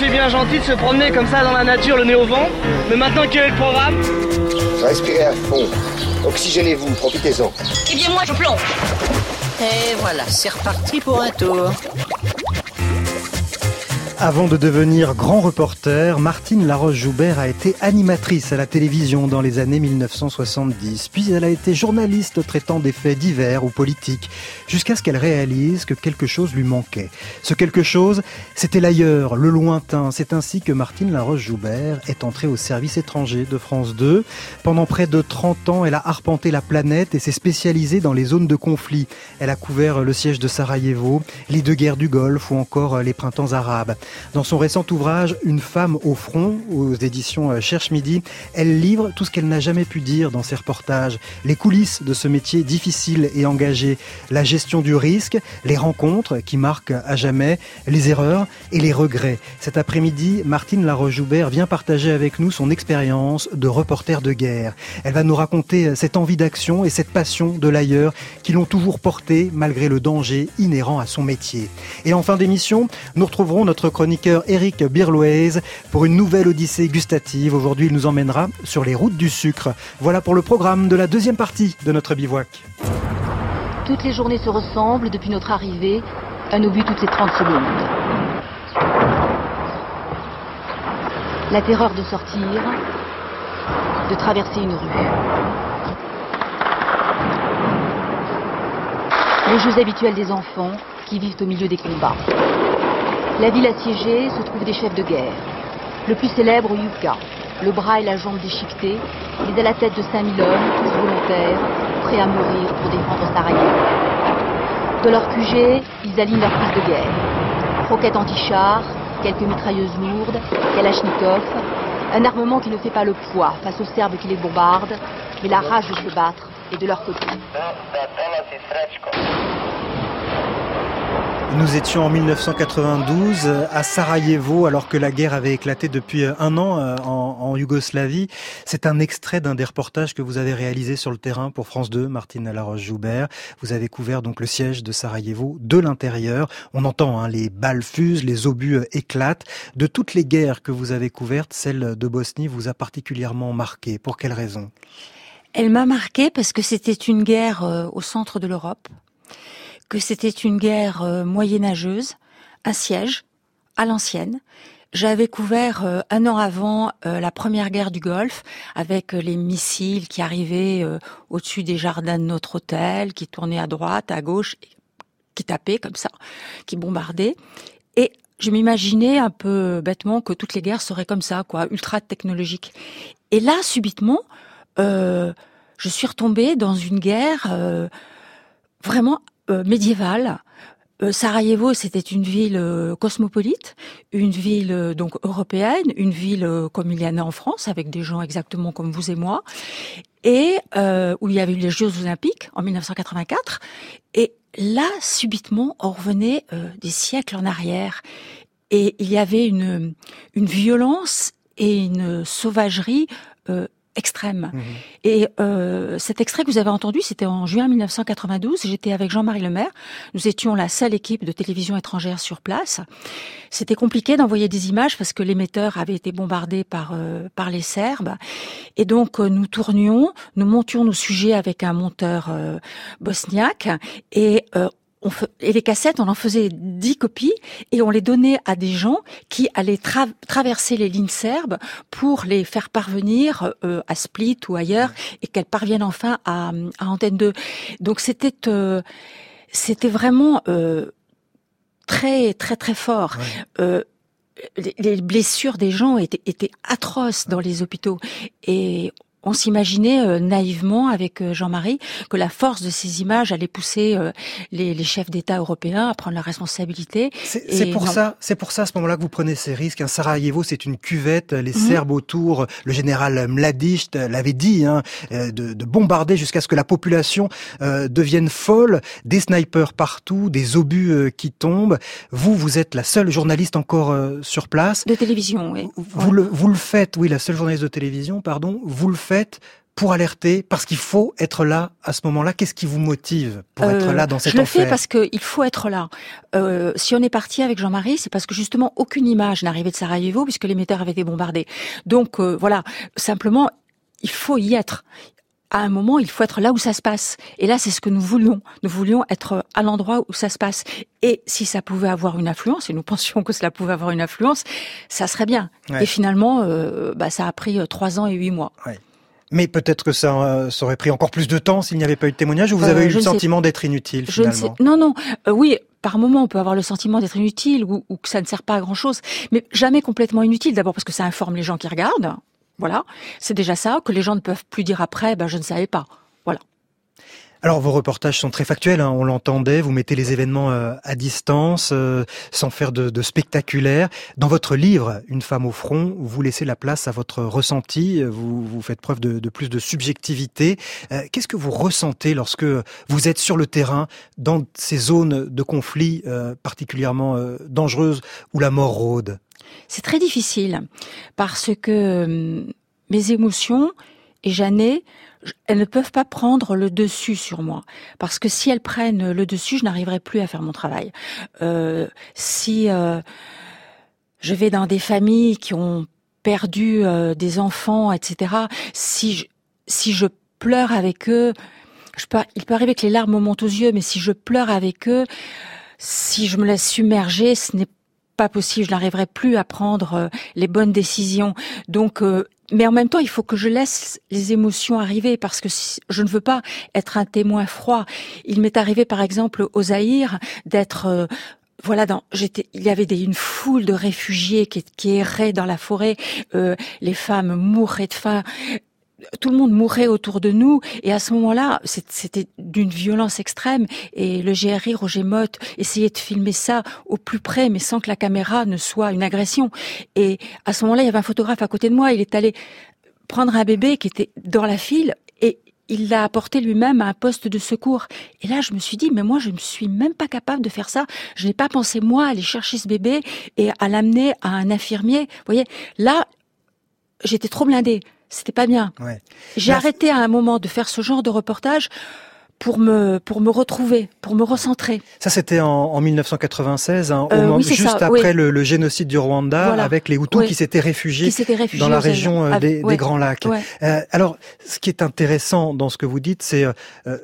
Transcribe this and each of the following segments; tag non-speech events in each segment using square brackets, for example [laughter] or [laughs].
c'est bien gentil de se promener comme ça dans la nature, le nez au vent. Mais maintenant, quel est le programme Respirez à fond. Oxygénez-vous, profitez-en. Eh bien, moi, je plonge. Et voilà, c'est reparti pour un tour. Avant de devenir grand reporter, Martine Laroche-Joubert a été animatrice à la télévision dans les années 1970. Puis elle a été journaliste traitant des faits divers ou politiques, jusqu'à ce qu'elle réalise que quelque chose lui manquait. Ce quelque chose, c'était l'ailleurs, le lointain. C'est ainsi que Martine Laroche-Joubert est entrée au service étranger de France 2. Pendant près de 30 ans, elle a arpenté la planète et s'est spécialisée dans les zones de conflit. Elle a couvert le siège de Sarajevo, les deux guerres du Golfe ou encore les printemps arabes. Dans son récent ouvrage Une femme au front, aux éditions euh, Cherche Midi, elle livre tout ce qu'elle n'a jamais pu dire dans ses reportages, les coulisses de ce métier difficile et engagé, la gestion du risque, les rencontres qui marquent à jamais, les erreurs et les regrets. Cet après-midi, Martine Laroche-Joubert vient partager avec nous son expérience de reporter de guerre. Elle va nous raconter euh, cette envie d'action et cette passion de l'ailleurs qui l'ont toujours porté malgré le danger inhérent à son métier. Et en fin d'émission, nous retrouverons notre chroniqueur Eric Birloise pour une nouvelle odyssée gustative. Aujourd'hui, il nous emmènera sur les routes du sucre. Voilà pour le programme de la deuxième partie de notre bivouac. Toutes les journées se ressemblent depuis notre arrivée à nos buts toutes les 30 secondes. La terreur de sortir, de traverser une rue. Les jeux habituels des enfants qui vivent au milieu des combats. La ville assiégée se trouve des chefs de guerre. Le plus célèbre, Yuka, le bras et la jambe déchiquetés, mais à la tête de 5000 hommes, tous volontaires, prêts à mourir pour défendre Sarajevo. De leur QG, ils alignent leurs fils de guerre. Roquettes anti-chars, quelques mitrailleuses lourdes, kalachnikov, un armement qui ne fait pas le poids face aux Serbes qui les bombardent, mais la rage de se battre est de leur côté. Nous étions en 1992 à Sarajevo alors que la guerre avait éclaté depuis un an euh, en, Yougoslavie. C'est un extrait d'un des reportages que vous avez réalisé sur le terrain pour France 2, Martine Laroche-Joubert. Vous avez couvert donc le siège de Sarajevo de l'intérieur. On entend hein, les balles fusent, les obus euh, éclatent. De toutes les guerres que vous avez couvertes, celle de Bosnie vous a particulièrement marqué. Pour quelle raison? Elle m'a marqué parce que c'était une guerre euh, au centre de l'Europe que c'était une guerre euh, moyenâgeuse, un siège à l'ancienne. J'avais couvert euh, un an avant euh, la première guerre du Golfe avec les missiles qui arrivaient au-dessus des jardins de notre hôtel, qui tournaient à droite, à gauche, qui tapaient comme ça, qui bombardaient. Et je m'imaginais un peu bêtement que toutes les guerres seraient comme ça, quoi, ultra technologiques. Et là, subitement, je suis retombée dans une guerre vraiment euh, médiévale. Euh, Sarajevo, c'était une ville euh, cosmopolite, une ville donc européenne, une ville comme il y en a en France, avec des gens exactement comme vous et moi, et où il y avait eu les Jeux Olympiques en 1984. Et là, subitement, on revenait des siècles en arrière, et il y avait une violence et une sauvagerie extrême. Mhm. Et euh, cet extrait que vous avez entendu, c'était en juin 1992. J'étais avec Jean-Marie Lemaire. Nous étions la seule équipe de télévision étrangère sur place. C'était compliqué d'envoyer des images parce que l'émetteur avait été bombardé par euh, par les Serbes. Et donc euh, nous tournions, nous montions nos sujets avec un monteur euh, bosniaque et et les cassettes, on en faisait dix copies et on les donnait à des gens qui allaient traverser les lignes serbes pour les faire parvenir euh, à Split ou ailleurs et qu'elles parviennent enfin à, à Antenne 2. Donc c'était euh, c'était vraiment euh, très très très fort. les blessures des gens étaient, étaient atroces dans les hôpitaux et on s'imaginait euh, naïvement avec euh, Jean-Marie que la force de ces images allait pousser euh, les, chefs d'État européens à prendre la responsabilité. C'est pour ça, c'est pour ça à ce moment-là que vous prenez ces risques. Un Sarajevo, c'est une cuvette. Les mhm. Serbes autour, le général Mladic l'avait dit, hein, de, bombarder jusqu'à ce que la population devienne folle. Des snipers partout, des obus qui tombent. Vous, vous êtes la seule journaliste encore sur place. De télévision, oui. Vous, le, vous le faites, oui, la seule journaliste de télévision, pardon. Vous le faites pour alerter, parce qu'il faut être là à ce moment-là. Qu'est-ce qui vous motive pour être là dans cet enfer Je le fais parce qu'il faut être là. si on est parti avec Jean-Marie, c'est parce que justement aucune image n'arrivait de Sarajevo puisque l'émetteur avait été bombardé. Donc voilà, simplement il faut y être à un moment, il faut être là où ça se passe. Et là, c'est ce que nous voulions. Nous voulions être à l'endroit où ça se passe. Et si ça pouvait avoir une influence, et nous [laughs] pensions que cela pouvait avoir une influence, ça serait bien. Et finalement, euh, bah, ça a pris euh, trois ans et huit mois. Mais peut-être que ça, euh, ça, aurait pris encore plus de temps s'il n'y avait pas eu de témoignage, ou vous avez eu le sentiment d'être inutile finalement Non, non. oui, par moment, on peut avoir le sentiment d'être inutile ou, ou, que ça ne sert pas à grand-chose, mais jamais complètement inutile. D'abord parce que ça informe les gens qui regardent. Voilà, c'est déjà ça que les gens ne peuvent plus dire après. Ben je ne savais pas. Alors vos reportages sont très factuels, hein, on l'entendait, vous mettez les événements euh, à distance, euh, sans faire de, de, spectaculaire. Dans votre livre, Une femme au front, vous laissez la place à votre ressenti, vous, vous faites preuve de, de plus de subjectivité. Euh, qu'est-ce que vous ressentez lorsque vous êtes sur le terrain, dans ces zones de conflit particulièrement dangereuses où la mort rôde? C'est très difficile parce que hum, mes émotions et Jeannet, elles ne peuvent pas prendre le dessus sur moi parce que si elles prennent le dessus, je n'arriverai plus à faire mon travail. Euh, si euh, je vais dans des familles qui ont perdu euh, des enfants, etc. Si je, si je pleure avec eux, je peux, il peut arriver que les larmes montent aux yeux, mais si je pleure avec eux, si je me laisse submerger, ce n'est pas possible, je n'arriverai plus à prendre euh, les bonnes décisions. Donc euh, mais en même temps, il faut que je laisse les émotions arriver parce que je ne veux pas être un témoin froid. Il m'est arrivé, par exemple, au Zaïre, d'être euh, voilà, dans, j'étais, il y avait des, une foule de réfugiés qui, qui erraient dans la forêt. les femmes mouraient de faim tout le monde mourait autour de nous et à ce moment-là, c'était d'une violence extrême et le GRI Roger Motte essayait de filmer ça au plus près mais sans que la caméra ne soit une agression. Et à ce moment-là, il y avait un photographe à côté de moi, il est allé prendre un bébé qui était dans la file et il l'a apporté lui-même à un poste de secours. Et là, je me suis dit, mais moi, je ne suis même pas capable de faire ça. Je n'ai pas pensé, moi, à aller chercher ce bébé et à l'amener à un infirmier. Vous voyez, là, j'étais trop blindée c'était pas bien. J'ai arrêté à un moment de faire ce genre de reportage pour me pour me retrouver, pour me recentrer. Ça c'était en, en, 1996, hein, euh, juste après le, génocide du Rwanda, avec les Hutus qui s'étaient réfugiés, dans la région euh, des, des, Grands Lacs. Euh, alors, ce qui est intéressant dans ce que vous dites, c'est euh,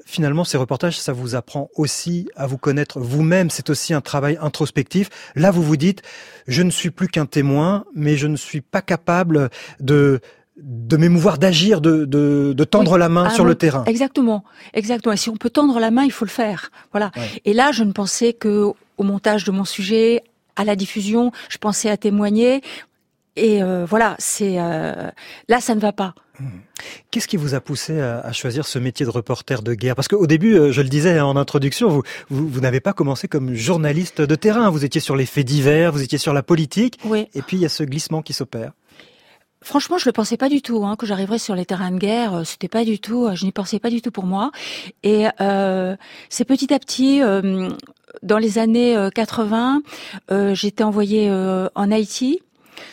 finalement ces reportages, ça vous apprend aussi à vous connaître vous-même. C'est aussi un travail introspectif. Là, vous vous dites, je ne suis plus qu'un témoin, mais je ne suis pas capable de de m'émouvoir, d'agir, de, de, tendre la main ah sur le terrain. Exactement, exactement. Et si on peut tendre la main, il faut le faire. Voilà. Et là, je ne pensais que au montage de mon sujet, à la diffusion, je pensais à témoigner. Et euh, voilà, c'est euh, là, ça ne va pas. Mmh. Qu'est-ce qui vous a poussé à, choisir ce métier de reporter de guerre? Parce qu'au début, euh, je le disais en introduction, vous, vous, vous n'avez pas commencé comme journaliste de terrain. Vous étiez sur les faits divers, vous étiez sur la politique. Oui. Et puis il y a ce glissement qui s'opère. Franchement, je le pensais pas du tout hein, que j'arriverais sur les terrains de guerre. Euh, c'était pas du tout, euh, je n'y pensais pas du tout pour moi. Et euh, c'est petit à petit, euh, dans les années 80, euh, j'étais envoyée en Haïti.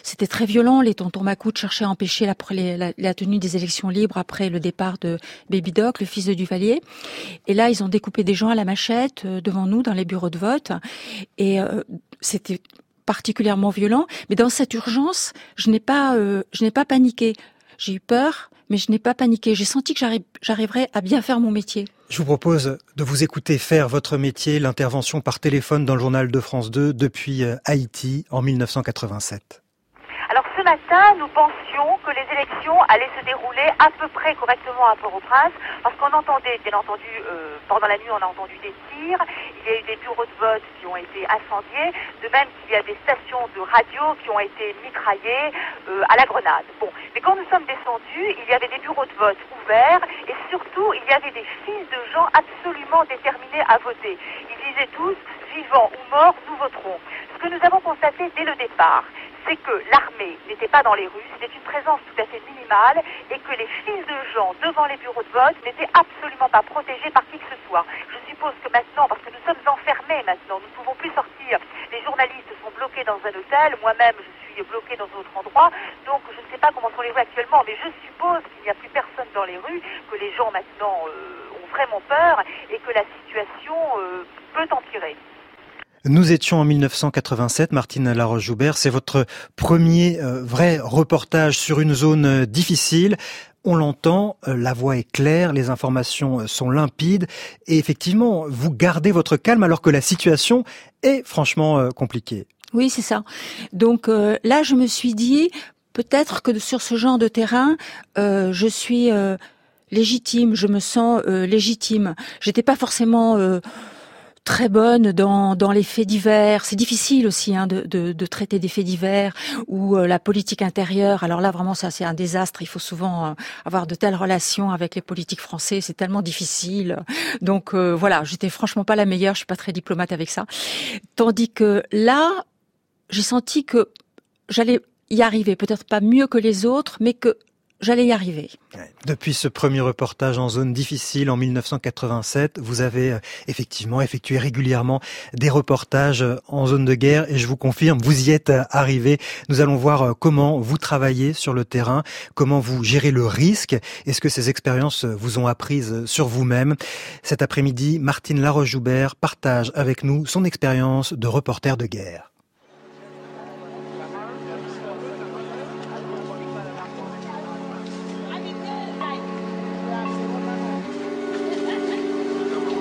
C'était très violent. Les tontons Macoute cherchaient à empêcher la, la, tenue des élections libres après le départ de Baby Doc, le fils de Duvalier. Et là, ils ont découpé des gens à la machette devant nous dans les bureaux de vote. Et c'était particulièrement violent. Mais dans cette urgence, je n'ai pas, euh, je n'ai pas paniqué. J'ai eu peur, mais je n'ai pas paniqué. J'ai senti que j'arriverais à bien faire mon métier. Je vous propose de vous écouter faire votre métier, l'intervention par téléphone dans le journal de France 2 depuis euh, Haïti en 1987 ce matin, nous pensions que les élections allaient se dérouler à peu près correctement à Port-au-Prince, parce qu'on entendait, bien entendu, euh, pendant la nuit, on a entendu des tirs, il y a eu des bureaux de vote qui ont été incendiés, de même qu'il y a des stations de radio qui ont été mitraillées euh, à la grenade. Bon, mais quand nous sommes descendus, il y avait des bureaux de vote ouverts, et surtout, il y avait des files de gens absolument déterminés à voter. Ils disaient tous, vivants ou morts, nous voterons. Ce que nous avons constaté dès le départ, c'est que l'armée n'était pas dans les rues, c'était une présence tout à fait minimale et que les files de gens devant les bureaux de vote n'étaient absolument pas protégés par qui que ce soit. Je suppose que maintenant, parce que nous sommes enfermés maintenant, nous ne pouvons plus sortir, les journalistes sont bloqués dans un hôtel, moi-même je suis aussi bloqués dans d'autres endroits. Donc je ne sais pas comment sont les rues actuellement, mais je suppose qu'il n'y a plus personne dans les rues, que les gens maintenant euh, ont vraiment peur et que la situation euh, peut empirer. Nous étions en 1987, Martine Laroche-Joubert, c'est votre premier euh, vrai reportage sur une zone difficile. On l'entend, la voix est claire, les informations sont limpides et effectivement, vous gardez votre calme alors que la situation est franchement compliquée. Oui, c'est ça. Donc euh, là, je me suis dit, peut-être que sur ce genre de terrain, euh, je suis euh, légitime, je me sens légitime. J'étais pas forcément très bonne dans, dans les faits divers. C'est difficile aussi hein, de, de, de, traiter des faits divers ou la politique intérieure. Alors là, vraiment, ça c'est un désastre. Il faut souvent avoir de telles relations avec les politiques français. C'est tellement difficile. Donc voilà, j'étais franchement pas la meilleure. Je suis pas très diplomate avec ça. Tandis que là, j'ai senti que j'allais y arriver, peut-être pas mieux que les autres, mais que j'allais y arriver. Depuis ce premier reportage en zone difficile en 1987, vous avez euh, effectivement effectué régulièrement des reportages euh, en zone de guerre et je vous confirme, vous y êtes euh, arrivé. Nous allons voir comment vous travaillez sur le terrain, comment vous gérez le risque. Est-ce que ces expériences vous ont apprises sur vous-même? Cet après-midi, Martine Laroche-Joubert partage avec nous son expérience de reporter de guerre.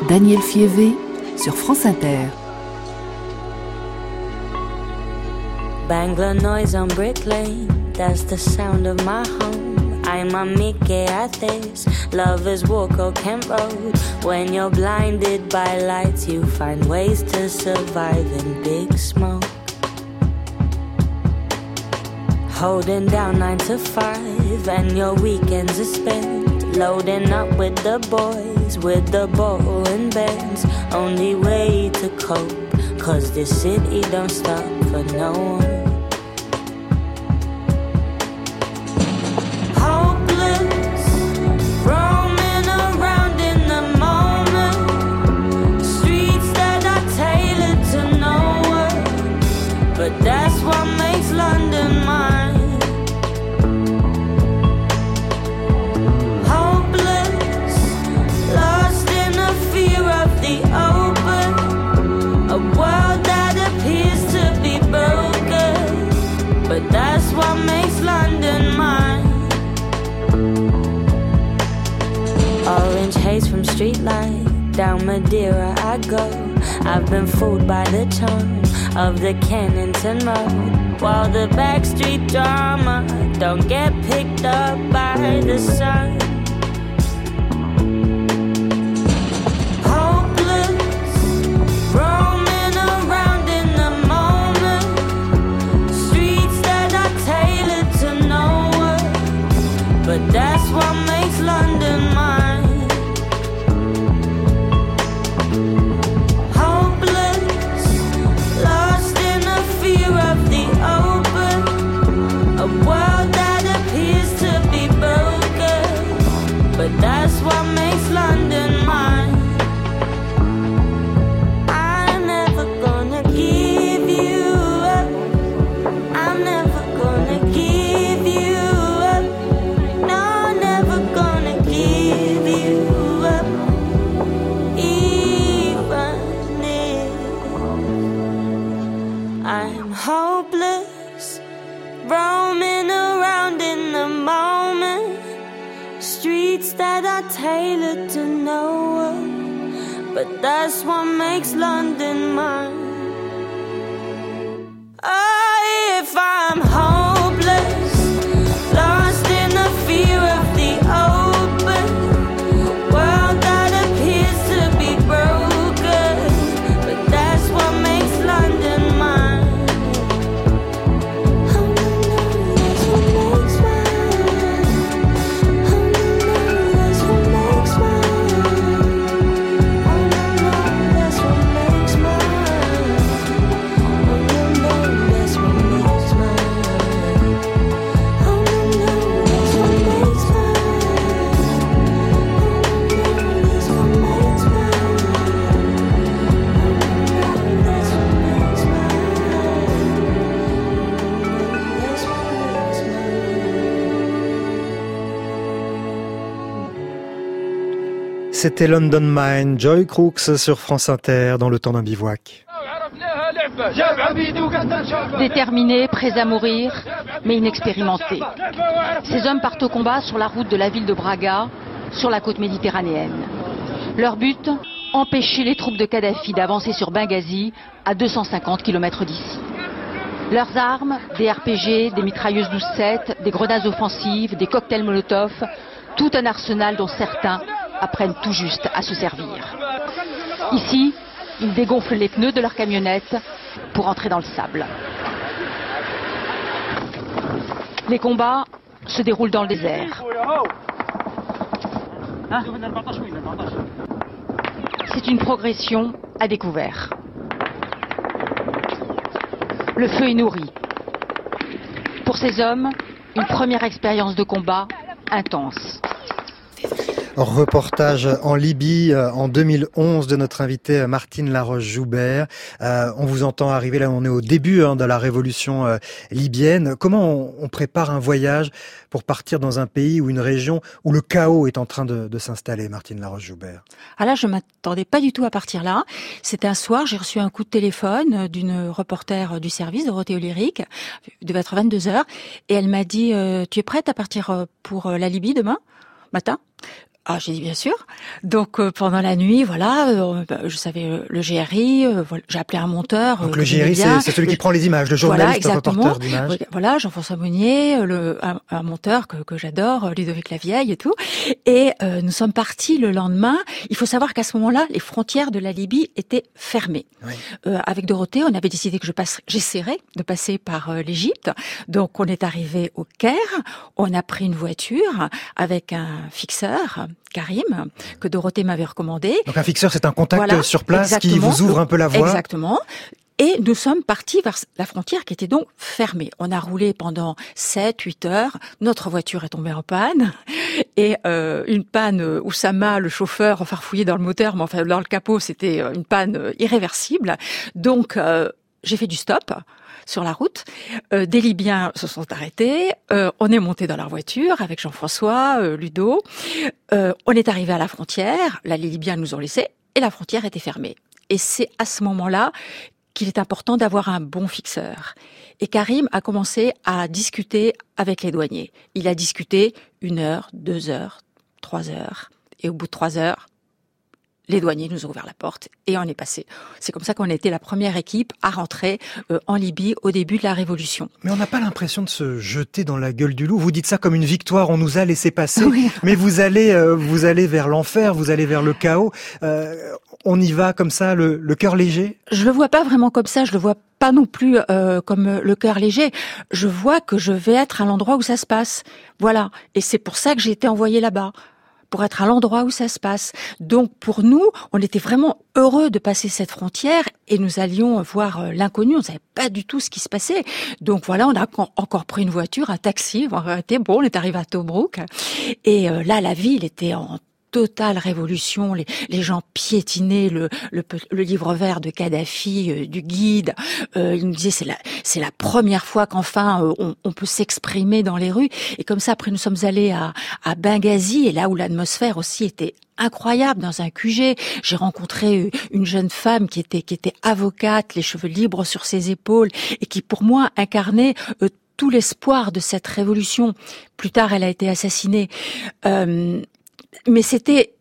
Daniel Fievé sur France Inter. Bangla noise on Brick Lane, that's the sound of my home. I'm a Mickey at this. Lovers walk or Kent Road. When you're blinded by lights, you find ways to survive in big smoke. Holding down nine to five, and your weekends are spent loading up with the boys with the ball and bands. Only way to cope, cause this city don't stop for no one. Madeira I go. I've been fooled by the charm of the Kennington Road. While the backstreet drama don't get picked up by the sun. C'était London Mine, Joy Crooks sur France Inter dans le temps d'un bivouac. Déterminés, prêts à mourir, mais inexpérimentés. Ces hommes partent au combat sur la route de la ville de Braga, sur la côte méditerranéenne. Leur but Empêcher les troupes de Kadhafi d'avancer sur Benghazi, à 250 km d'ici. Leurs armes, des RPG, des mitrailleuses 12-7, des grenades offensives, des cocktails Molotov, tout un arsenal dont certains apprennent tout juste à se servir. Ici, ils dégonflent les pneus de leur camionnette pour entrer dans le sable. Les combats se déroulent dans le désert. C'est une progression à découvert. Le feu est nourri. Pour ces hommes, une première expérience de combat intense. Reportage en Libye euh, en 2011 de notre invité euh, Martine Laroche-Joubert. Euh, on vous entend arriver là, on est au début hein, de la révolution libyenne. Comment on, prépare un voyage pour partir dans un pays ou une région où le chaos est en train de, s'installer, Martine Laroche-Joubert? Ah là, je m'attendais pas du tout à partir là. C'était un soir, j'ai reçu un coup de téléphone d'une reporter du service, Dorothée Olyric, il devait être 22 heures, et elle m'a dit Tu es prête à partir pour la Libye demain? Matin? Ah, j'ai dit bien sûr. Donc euh, pendant la nuit, voilà, euh, bah, je savais euh, le GRI, voilà, j'ai appelé un monteur. Donc le GRI, c'est celui qui prend les images, le journaliste voilà, reporter d'images. Voilà, Jean-François Monnier, le, un, un, monteur que, que j'adore, Ludovic Lavieille et tout. Et nous sommes partis le lendemain. Il faut savoir qu'à ce moment-là, les frontières de la Libye étaient fermées. Oui. avec Dorothée, on avait décidé que je passe, j'essaierais de passer par l'Égypte. Donc on est arrivé au Caire, on a pris une voiture avec un fixeur Karim, que Dorothée m'avait recommandé. Donc un fixeur, c'est un contact voilà, sur place qui vous ouvre un peu la voie. Exactement. Et nous sommes partis vers la frontière qui était donc fermée. On a roulé pendant 7, 8 heures. Notre voiture est tombée en panne. Et euh, une panne où Sama, le chauffeur, farfouillé dans le moteur, mais enfin dans le capot, c'était une panne irréversible. Donc euh, j'ai fait du stop sur la route. Euh, des Libyens se sont arrêtés. Euh, on est monté dans leur voiture avec Jean-François, euh, Ludo. Euh, on est arrivé à la frontière. Là, les Libyens nous ont laissés et la frontière était fermée. Et c'est à ce moment-là qu'il est important d'avoir un bon fixeur. Et Karim a commencé à discuter avec les douaniers. Il a discuté une heure, deux heures, trois heures. Et au bout de trois heures, les douaniers nous ont ouvert la porte et on est passé. C'est comme ça qu'on a été la première équipe à rentrer euh, en Libye au début de la révolution. Mais on n'a pas l'impression de se jeter dans la gueule du loup. Vous dites ça comme une victoire, on nous a laissé passer, oui. mais vous allez, euh, vous allez vers l'enfer, vous allez vers le chaos. Euh, on y va comme ça, le, le cœur léger? Je le vois pas vraiment comme ça. Je le vois pas non plus euh, comme le cœur léger. Je vois que je vais être à l'endroit où ça se passe. Voilà. Et c'est pour ça que j'ai été envoyée là-bas pour être à l'endroit où ça se passe. Donc pour nous, on était vraiment heureux de passer cette frontière et nous allions voir l'inconnu. On ne savait pas du tout ce qui se passait. Donc voilà, on a encore pris une voiture, un taxi. On était bon, on est arrivé à Tobruk et euh, là la ville était en totale révolution. Les, les gens piétinaient le, le, le, livre vert de Kadhafi, euh, du guide. Euh, ils nous disaient c'est la c'est la première fois qu'enfin euh, on, on, peut s'exprimer dans les rues. Et comme ça, après nous sommes allés à, à Benghazi et là où l'atmosphère aussi était incroyable dans un QG. J'ai rencontré une jeune femme qui était qui était avocate, les cheveux libres sur ses épaules et qui pour moi incarnait euh, tout l'espoir de cette révolution. Plus tard, elle a été assassinée. Euh, mais c'était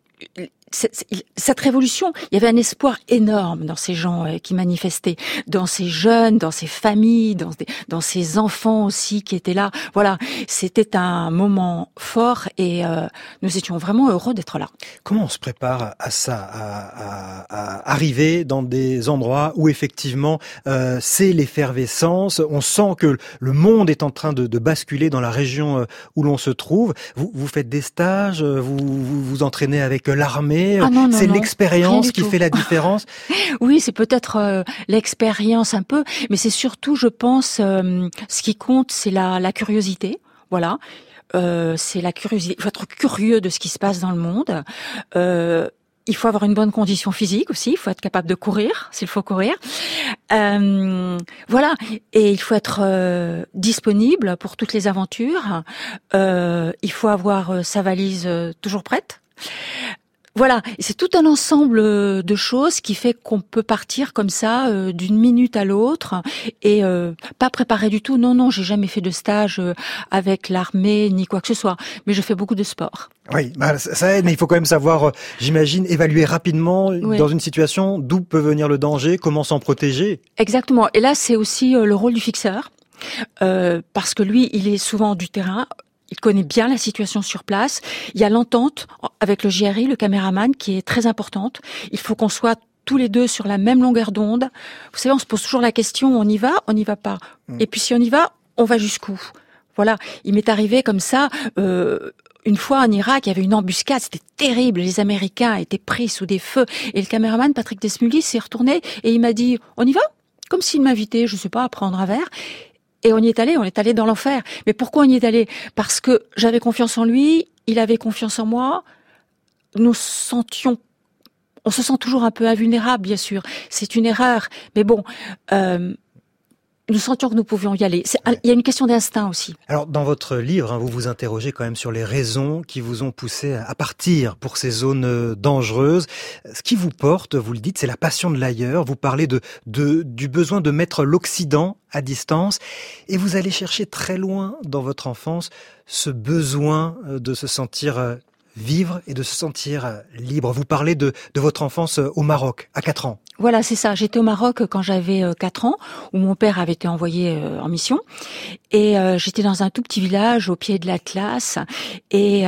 cette révolution, il y avait un espoir énorme dans ces gens euh, qui manifestaient, dans ces jeunes, dans ces familles, dans, ces enfants aussi qui étaient là. Voilà, c'était un moment fort et euh, nous étions vraiment heureux d'être là. Comment on se prépare à ça, à, arriver dans des endroits où effectivement euh, c'est l'effervescence, on sent que le monde est en train de, basculer dans la région où l'on se trouve. Vous, faites des stages, vous, vous entraînez avec l'armée ah c'est l'expérience qui tout. fait la [laughs] différence. oui, c'est peut-être euh, l'expérience un peu, mais c'est surtout, je pense, euh, ce qui compte, c'est la, la curiosité. Voilà. Euh, c'est la curiosité. Il faut être curieux de ce qui se passe dans le monde. Euh, il faut avoir une bonne condition physique aussi. Il faut être capable de courir s'il faut courir. Euh, voilà. Et il faut être disponible pour toutes les aventures. Il faut avoir sa valise toujours prête. Voilà, c'est tout un ensemble euh, de choses qui fait qu'on peut partir comme ça euh, d'une minute à l'autre et euh, pas préparé du tout. Non, non, j'ai jamais fait de stage avec l'armée ni quoi que ce soit, mais je fais beaucoup de sport. Oui, bah, ça aide, mais il faut quand même savoir, j'imagine, évaluer rapidement dans une situation d'où peut venir le danger, comment s'en protéger. Exactement. Et là, c'est aussi le rôle du fixeur. parce que lui, il est souvent du terrain il connaît bien la situation sur place. Il y a l'entente avec le GRI, le caméraman, qui est très importante. Il faut qu'on soit tous les deux sur la même longueur d'onde. Vous savez, on se pose toujours la question, on y va, on n'y va pas. Mm. Et puis si on y va, on va jusqu'où? Voilà, il m'est arrivé comme ça. Euh, une fois en Irak, il y avait une embuscade, c'était terrible. Les Américains étaient pris sous des feux. Et le caméraman, Patrick Desmully, s'est retourné et il m'a dit, on y va? Comme s'il m'invitait, je sais pas, à prendre un verre. Et on y est allé, on est allé dans l'enfer. Mais pourquoi on y est allé? Parce que j'avais confiance en lui, il avait confiance en moi. Nous sentions, on se sent toujours un peu invulnérable, bien sûr. C'est une erreur, mais bon, euh, nous sentions que nous pouvions y aller. Il y a une question d'instinct aussi. Alors, dans votre livre, hein, vous vous interrogez quand même sur les raisons qui vous ont poussé à partir pour ces zones euh, dangereuses. Ce qui vous porte, vous le dites, c'est la passion de l'ailleurs. Vous parlez de, de, du besoin de mettre l'Occident à distance et vous allez chercher très loin dans votre enfance ce besoin euh, de se sentir euh, vivre et de se sentir libre. Vous parlez de, votre enfance au Maroc, à 4 ans. Voilà, c'est ça. J'étais au Maroc quand j'avais 4 euh, ans, où mon père avait été envoyé euh, en mission. Et euh, j'étais dans un tout petit village au pied de l'Atlas. Et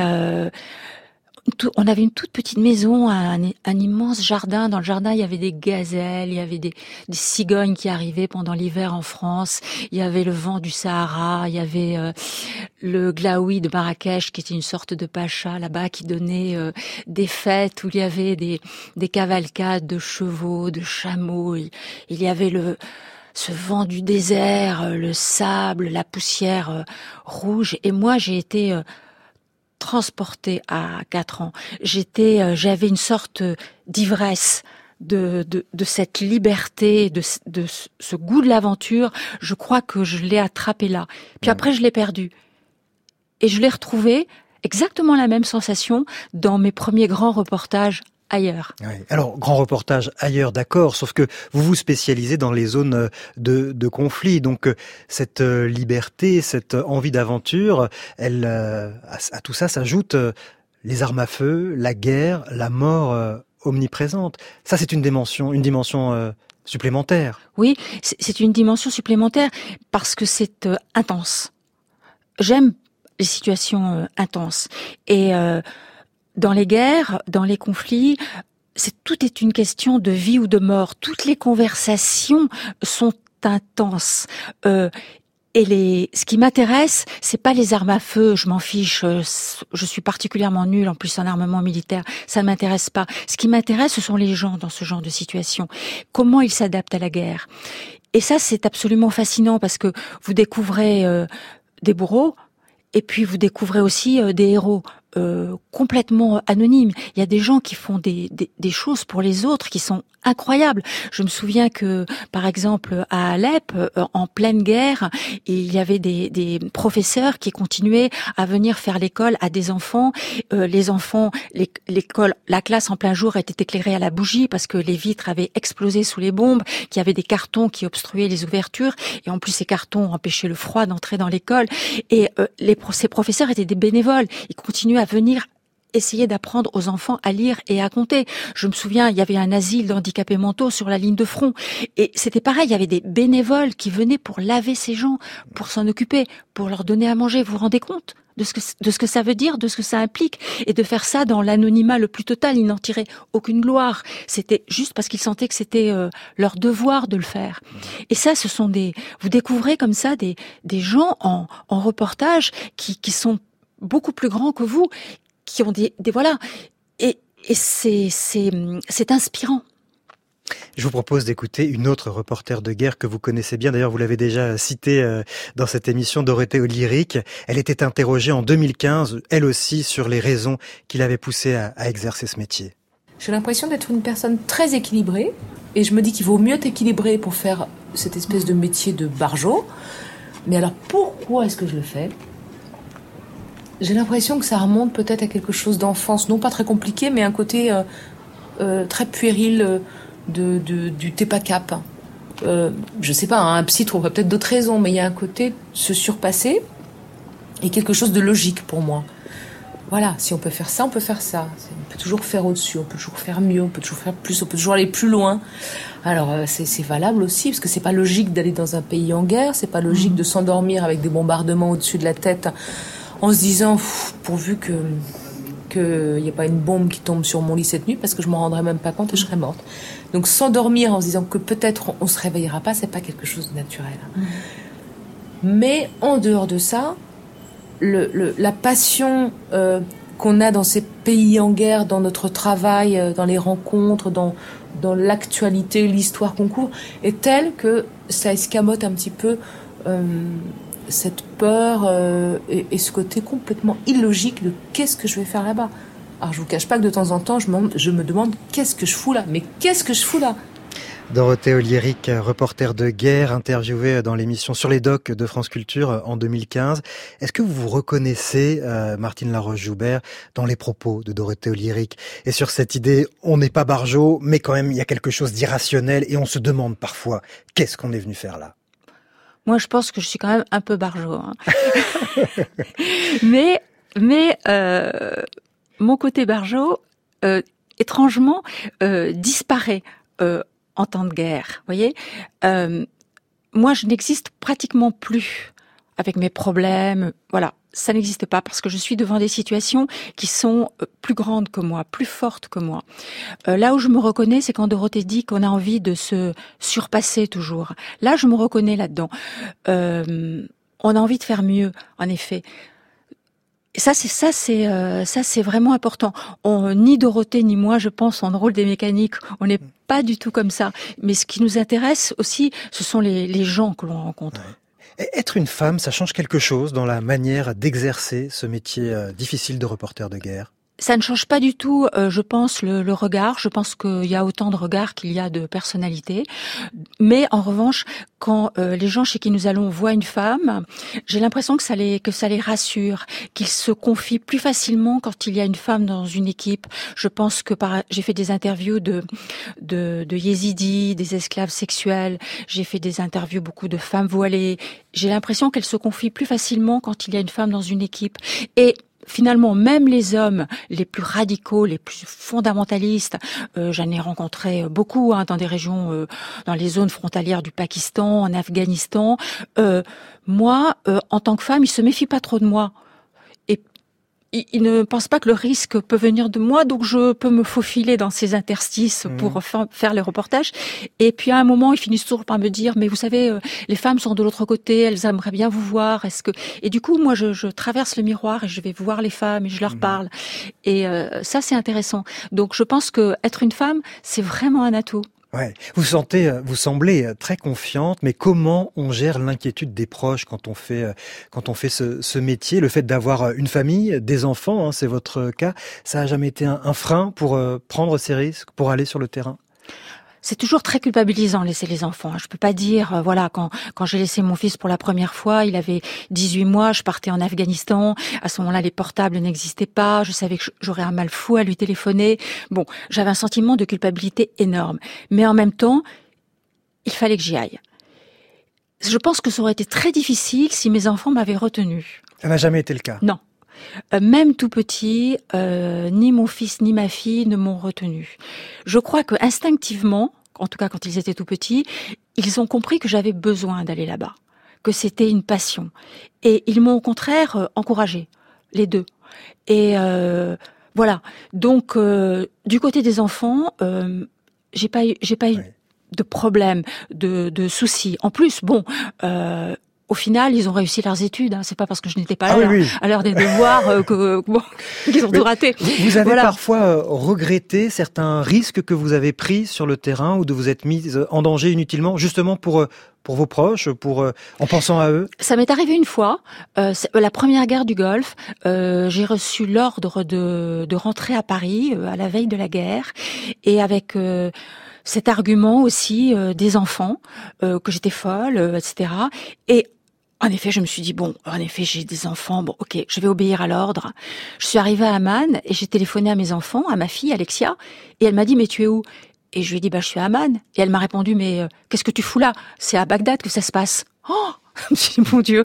on avait une toute petite maison, un, immense jardin. Dans le jardin, il y avait des gazelles, il y avait des, cigognes qui arrivaient pendant l'hiver en France. Il y avait le vent du Sahara, il y avait euh, le glaoui de Marrakech, qui était une sorte de pacha là-bas, qui donnait euh, des fêtes où il y avait des, des cavalcades de chevaux, de chameaux. Il, y avait le ce vent du désert, le sable, la poussière rouge. Et moi, j'ai été transportée à quatre ans. J'étais, euh, j'avais une sorte d'ivresse. De, de, cette liberté, de, de ce goût de l'aventure, je crois que je l'ai attrapé là. Puis après, je l'ai perdu. Et je l'ai retrouvé exactement la même sensation dans mes premiers grands reportages ailleurs. Alors, grand reportage ailleurs, d'accord, sauf que vous vous spécialisez dans les zones euh, de, de conflit. Donc, euh, cette euh, liberté, cette envie d'aventure, elle, à, tout ça s'ajoutent les armes à feu, la guerre, la mort omniprésente. Ça, c'est une dimension, une dimension supplémentaire. Oui, c'est une dimension supplémentaire parce que c'est intense. J'aime les situations intenses et dans les guerres, dans les conflits, c'est tout est une question de vie ou de mort. Toutes les conversations sont intenses. Euh, et les, ce qui m'intéresse, c'est pas les armes à feu. Je m'en fiche. Euh, je suis particulièrement nulle en plus en armement militaire. Ça ne m'intéresse pas. Ce qui m'intéresse, ce sont les gens dans ce genre de situation. Comment ils s'adaptent à la guerre. Et ça, c'est absolument fascinant parce que vous découvrez euh, des bourreaux, et puis vous découvrez aussi euh, des héros. Euh, complètement anonymes. Il y a des gens qui font des, des, des, choses pour les autres qui sont incroyables. Je me souviens que, par exemple, à Alep, euh, en pleine guerre, il y avait des, des professeurs qui continuaient à venir faire l'école à des enfants. Euh, les enfants, l'école, la classe en plein jour était éclairée à la bougie parce que les vitres avaient explosé sous les bombes, qu'il y avait des cartons qui obstruaient les ouvertures, et en plus ces cartons empêchaient le froid d'entrer dans l'école. Et les, ces professeurs étaient des bénévoles. Ils continuaient venir essayer d'apprendre aux enfants à lire et à compter. Je me souviens, il y avait un asile d'handicapés mentaux sur la ligne de front. Et c'était pareil, il y avait des bénévoles qui venaient pour laver ces gens, pour s'en occuper, pour leur donner à manger. Vous vous rendez compte de ce, que, de ce que ça veut dire, de ce que ça implique, et de faire ça dans l'anonymat le plus total. Ils n'en tiraient aucune gloire. C'était juste parce qu'ils sentaient que c'était euh, leur devoir de le faire. Et ça, ce sont des, vous découvrez comme ça des, des gens en, en reportage qui, qui sont beaucoup plus grands que vous, qui ont des, des voilà, et, et c'est c'est inspirant. Je vous propose d'écouter une autre reporter de guerre que vous connaissez bien. D'ailleurs, vous l'avez déjà citée euh, dans cette émission, Dorothée Lyrique. Elle était interrogée en 2015, elle aussi, sur les raisons qui l'avaient poussée à, à exercer ce métier. J'ai l'impression d'être une personne très équilibrée. Et je me dis qu'il vaut mieux être équilibré pour faire cette espèce de métier de barjot. Mais alors pourquoi est-ce que je le fais? J'ai l'impression que ça remonte peut-être à quelque chose d'enfance, non pas très compliqué, mais un côté euh, euh, très puéril euh, de, de, du TEPACAP. Euh, je sais pas, hein, un psy trouverait peut-être d'autres raisons, mais il y a un côté se surpasser et quelque chose de logique pour moi. Voilà, si on peut faire ça, on peut faire ça. On peut toujours faire au-dessus, on peut toujours faire mieux, on peut toujours faire plus, on peut toujours aller plus loin. Alors c'est valable aussi, parce que c'est pas logique d'aller dans un pays en guerre, c'est pas logique mmh. de s'endormir avec des bombardements au-dessus de la tête en se disant pourvu que qu'il n'y ait pas une bombe qui tombe sur mon lit cette nuit parce que je m'en rendrais même pas compte et je serais morte. Donc s'endormir en se disant que peut-être on, se réveillera pas, c'est pas quelque chose de naturel. Mmh. Mais en dehors de ça, le, le, la passion euh, qu'on a dans ces pays en guerre, dans notre travail, euh, dans les rencontres, dans, dans l'actualité, l'histoire qu'on court, est telle que ça escamote un petit peu euh, cette peur euh, et, et, ce côté complètement illogique de qu'est-ce que je vais faire là-bas. Alors je vous cache pas que de temps en temps, je, je me demande qu'est-ce que je fous là, mais qu'est-ce que je fous là? Dorothée Oliéric, reporter de guerre, interviewée dans l'émission Sur les docks de France Culture en 2015. Est-ce que vous vous reconnaissez, euh, Martine Laroche-Joubert, dans les propos de Dorothée Oliéric Et sur cette idée, on n'est pas barjot, mais quand même, il y a quelque chose d'irrationnel et on se demande parfois, qu'est-ce qu'on est venu faire là? Moi, je pense que je suis quand même un peu barjot. Hein. [laughs] mais, mais euh, mon côté barjot, euh, étrangement, euh, disparaît en temps de guerre. Voyez, euh, moi, je n'existe pratiquement plus avec mes problèmes. Voilà, ça n'existe pas parce que je suis devant des situations qui sont euh, plus grandes que moi, plus fortes que moi. Euh, là où je me reconnais, c'est quand Dorothée dit qu'on a envie de se surpasser toujours. Là, je me reconnais là-dedans. Euh, on a envie de faire mieux, en effet ça, c'est ça, c'est euh, ça, c'est vraiment important. On, ni Dorothée ni moi, je pense, en rôle des mécaniques, on n'est pas du tout comme ça. Mais ce qui nous intéresse aussi, ce sont les, les gens que l'on rencontre. Être une femme, ça change quelque chose dans la manière d'exercer ce métier euh, difficile de reporter de guerre? Ça ne change pas du tout, euh, je pense, le, le, regard. Je pense qu'il y a autant de regards qu'il y a de personnalités. Mais en revanche, quand euh, les gens chez qui nous allons voient une femme, j'ai l'impression que ça les que ça les rassure, qu'ils se confient plus facilement quand il y a une femme dans une équipe. Je pense que par j'ai fait des interviews de de, de yézidis, des esclaves sexuels. J'ai fait des interviews beaucoup de femmes voilées. J'ai l'impression qu'elles se confient plus facilement quand il y a une femme dans une équipe. Et finalement, même les hommes les plus radicaux, les plus fondamentalistes, euh, j'en ai rencontré beaucoup hein, dans des régions, euh, dans les zones frontalières du Pakistan, en Afghanistan. Euh, moi, euh, en tant que femme, ils se méfient pas trop de moi il ne pense pas que le risque peut venir de moi, donc je peux me faufiler dans ces interstices mmh. pour faire les reportages. Et puis à un moment, ils finissent toujours par me dire, mais vous savez, euh, les femmes sont de l'autre côté, elles aimeraient bien vous voir. Est-ce que Et du coup, moi, je, je, traverse le miroir et je vais voir les femmes et je leur mmh. parle. Et euh, ça, c'est intéressant. Donc, je pense que être une femme, c'est vraiment un atout. Ouais. Vous sentez, euh, vous semblez euh, très confiante, mais comment on gère l'inquiétude des proches quand on fait, euh, quand on fait ce, ce métier, le fait d'avoir une famille, des enfants, hein, c'est votre cas, ça a jamais été un, un frein pour prendre ces risques, pour aller sur le terrain? C'est toujours très culpabilisant laisser les enfants. Je peux pas dire, euh, voilà, quand quand j'ai laissé mon fils pour la première fois, il avait 18 mois, je partais en Afghanistan. À ce moment-là, les portables n'existaient pas. Je savais que j'aurais un mal fou à lui téléphoner. Bon, j'avais un sentiment de culpabilité énorme. Mais en même temps, il fallait que j'y aille. Je pense que ça aurait été très difficile si mes enfants m'avaient retenu. Ça n'a jamais été le cas. Non. Euh, même tout petit, euh, ni mon fils ni ma fille ne m'ont retenu. Je crois que instinctivement, en tout cas quand ils étaient tout petits, ils ont compris que j'avais besoin d'aller là-bas, que c'était une passion, et ils m'ont au contraire euh, encouragé, les deux. Et euh, voilà. Donc, du côté des enfants, j'ai pas eu, j'ai pas eu de problème, de, de soucis. En plus, bon, au final, ils ont réussi leurs études. Hein. C'est pas parce que je n'étais pas ah là oui, oui. à l'heure des devoirs euh, que bon, [laughs] qu'ils ont Mais tout raté. Vous avez Voilà. parfois euh, regretté certains risques que vous avez pris sur le terrain ou de vous être mise en danger inutilement, justement pour euh, pour vos proches, pour euh, en pensant à eux? Ça m'est arrivé une fois, euh, la première guerre du Golfe. Euh, j'ai reçu l'ordre de, de rentrer à Paris euh, à la veille de la guerre et avec euh, cet argument aussi euh, des enfants euh, que j'étais folle, euh, etc. Et en effet, je me suis dit, bon, en effet, j'ai des enfants, bon, ok, je vais obéir à l'ordre. Je suis arrivée à Amman et j'ai téléphoné à mes enfants, à ma fille, Alexia, et elle m'a dit, mais tu es où? Et je lui ai dit, bah, je suis à Amman. Et elle m'a répondu, mais euh, qu'est-ce que tu fous là? C'est à Bagdad que ça se passe. Oh [laughs] je me suis dit, mon Dieu.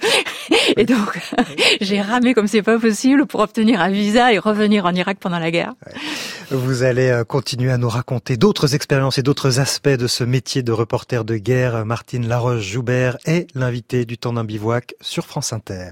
Et donc, [laughs] j'ai ramé comme c'est pas possible pour obtenir un visa et revenir en Irak pendant la guerre. Vous allez euh, continuer à nous raconter d'autres expériences et d'autres aspects de ce métier de reporter de guerre. Martine Laroche-Joubert est l'invitée du temps d'un bivouac sur France Inter.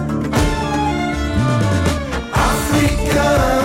Africain,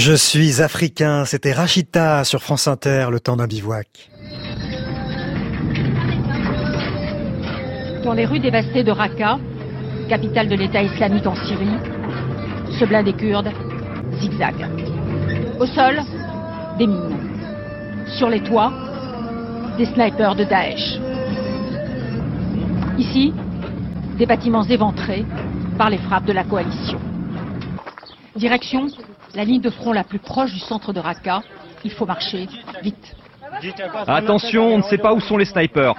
Je suis africain, c'était Rachita sur France Inter, le temps d'un bivouac. Dans les rues dévastées de Raqqa, capitale de l'État islamique en Syrie, ce blindé kurde zigzag. Au sol, des mines. Sur les toits, des snipers de Daesh. Ici, des bâtiments éventrés par les frappes de la coalition. Direction, la ligne de front la plus proche du centre de Raqqa. Il faut marcher vite. Attention, on ne sait pas où sont les snipers.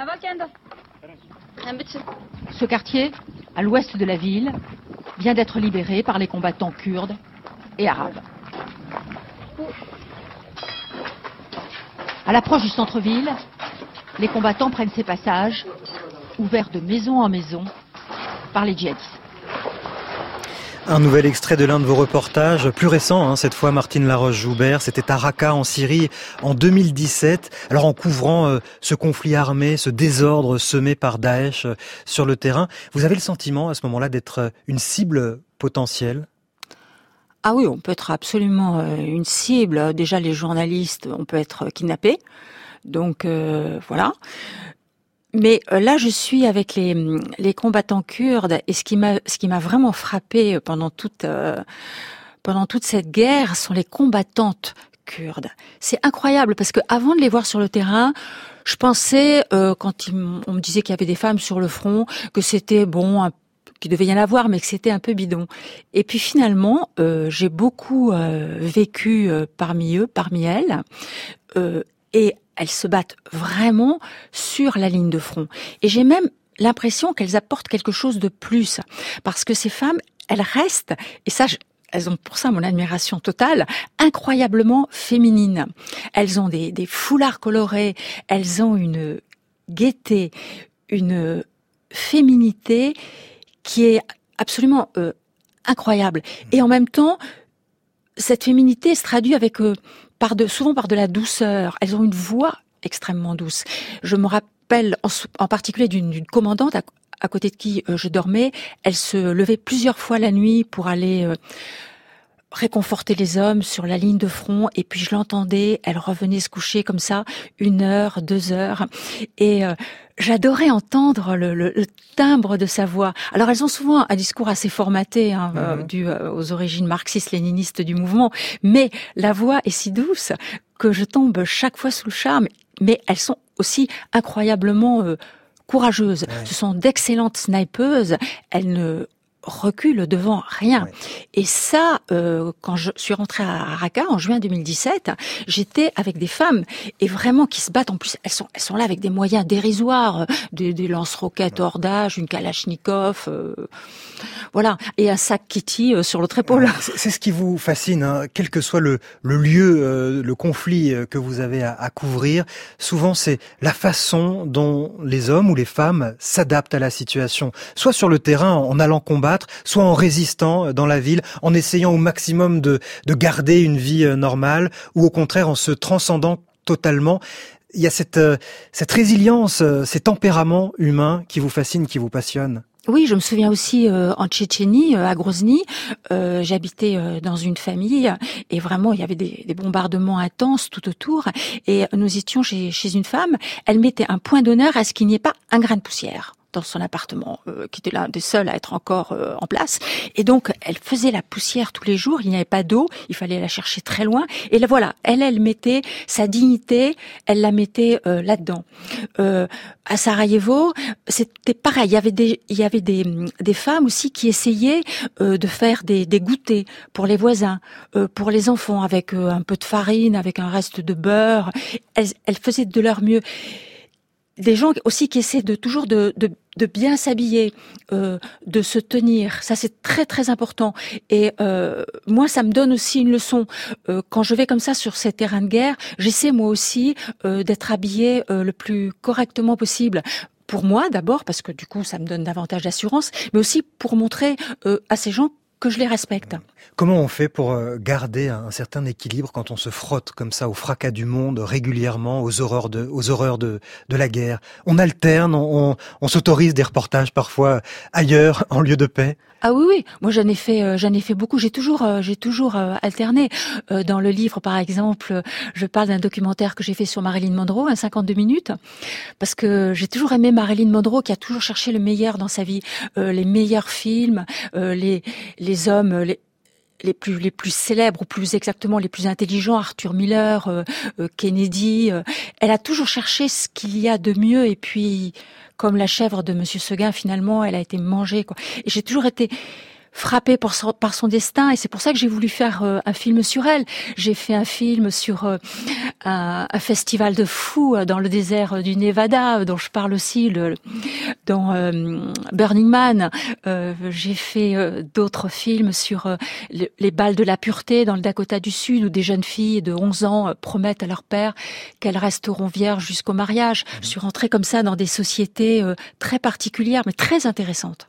Ce quartier, à l'ouest de la ville, vient d'être libéré par les combattants kurdes et arabes. À l'approche du centre-ville, les combattants prennent ces passages, ouverts de maison en maison, par les djihadistes. Un nouvel extrait de l'un de vos reportages, plus récent, hein, cette fois Martine Laroche-Joubert, c'était à Raqqa en Syrie en 2017. Alors en couvrant euh, ce conflit armé, ce désordre semé par Daesh euh, sur le terrain, vous avez le sentiment à ce moment-là d'être euh, une cible potentielle? Ah oui, on peut être absolument une cible. Déjà, les journalistes, on peut être kidnappés. Donc voilà. Mais euh, là, je suis avec les, les combattants kurdes et ce qui m'a qui vraiment frappé pendant toute euh, pendant toute cette guerre sont les combattantes kurdes. C'est incroyable parce que avant de les voir sur le terrain, je pensais euh, quand ils m- on me disait qu'il y avait des femmes sur le front que c'était bon un qu'il devait y en avoir, mais que c'était un peu bidon. Et puis finalement, euh, j'ai beaucoup euh, vécu euh, parmi eux, parmi elles, euh, et elles se battent vraiment sur la ligne de front. Et j'ai même l'impression qu'elles apportent quelque chose de plus, parce que ces femmes, elles restent, et ça, elles ont pour ça mon admiration totale, incroyablement féminines. Elles ont des, des foulards colorés, elles ont une gaieté, une féminité qui est absolument euh, incroyable. Et en même temps, cette féminité se traduit avec euh, par de, souvent par de la douceur. Elles ont une voix extrêmement douce. Je me rappelle en, en particulier d'une d'une commandante à, à côté de qui euh, je dormais. Elle se levait plusieurs fois la nuit pour aller euh, réconforter les hommes sur la ligne de front et puis je l'entendais, elle revenait se coucher comme ça une heure, deux heures et euh, j'adorais entendre le, le- le timbre de sa voix. Alors elles ont souvent un discours assez formaté hein, euh, dû euh, aux origines marxistes-léninistes du mouvement, mais la voix est si douce que je tombe chaque fois sous le charme. Mais elles sont aussi incroyablement euh, courageuses. Ce sont d'excellentes snipeuses. Elles ne reculent devant rien. Et ça, euh, quand je suis rentrée à Raqqa en juin 2017, j'étais avec des femmes et vraiment qui se battent. En plus, elles sont, elles sont là avec des moyens dérisoires, euh, des, des lance-roquettes hors d'âge, une Kalachnikov, euh, voilà, et un sac Kitty euh, sur l'autre épaule. C'est c'est ce qui vous fascine, hein, quel que soit le, le lieu, euh, le conflit que vous avez à, à couvrir. Souvent, c'est la façon dont les hommes ou les femmes s'adaptent à la situation, soit sur le terrain en allant combattre, soit en résistant euh, dans la ville, en essayant au maximum de, de garder une vie euh, normale, ou au contraire en se transcendant totalement. Il y a cette, euh, résilience, ces tempéraments humains qui vous fascinent, qui vous passionnent. Oui, je me souviens aussi en Tchétchénie, à Grozny, euh, j'habitais dans une famille et vraiment il y avait des, bombardements intenses tout autour et nous étions chez une femme. Elle mettait un point d'honneur à ce qu'il n'y ait pas un grain de poussière dans son appartement, euh, qui était l'un des seuls à être encore euh, en place. Et donc, elle faisait la poussière tous les jours. Il n'y avait pas d'eau. Il fallait la chercher très loin. Et là, voilà, elle, elle mettait sa dignité, elle la mettait euh, là-dedans. Euh, à Sarajevo, c'était pareil. Il y avait des, il y avait des, des femmes aussi qui essayaient euh, de faire des, des goûters pour les voisins, euh, pour les enfants, avec un peu de farine, avec un reste de beurre. Elles faisaient de leur mieux des gens aussi qui essaient de toujours de, de, de bien s'habiller, euh, de se tenir. Ça, c'est très très important. Et euh, moi, ça me donne aussi une leçon. Euh, quand je vais comme ça sur ces terrains de guerre, j'essaie moi aussi euh, d'être habillée euh, le plus correctement possible. Pour moi, d'abord, parce que du coup, ça me donne davantage d'assurance, mais aussi pour montrer euh, à ces gens que je les respecte. Comment on fait pour euh, garder un certain équilibre quand on se frotte comme ça au fracas du monde régulièrement, aux horreurs de, aux horreurs de, de la guerre? On alterne, on, on, on s'autorise des reportages parfois ailleurs en lieu de paix? Ah oui, oui. Moi, j'en ai fait, euh, j'en ai fait beaucoup. J'ai toujours, euh, j'ai toujours euh, alterné. Euh, dans le livre, par exemple, je parle d'un documentaire que j'ai fait sur Marilyn Monroe, un 52 minutes, parce que j'ai toujours aimé Marilyn Monroe, qui a toujours cherché le meilleur dans sa vie, Euh, les meilleurs films, euh, les les hommes, les les plus les plus célèbres ou plus exactement les plus intelligents Arthur Miller euh, euh, Kennedy euh, elle a toujours cherché ce qu'il y a de mieux et puis comme la chèvre de monsieur Seguin finalement elle a été mangée quoi. Et j'ai toujours été frappée par son, par son destin et c'est pour ça que j'ai voulu faire euh, un film sur elle. J'ai fait un film sur euh, un, un festival de fous euh, dans le désert du Nevada dont je parle aussi le, dans euh, Burning Man. J'ai fait d'autres films sur le- les balles de la pureté dans le Dakota du Sud, où des jeunes filles de 11 ans promettent à leur père qu'elles resteront vierges jusqu'au mariage. Je suis rentrée comme ça dans des sociétés très particulières, mais très intéressantes.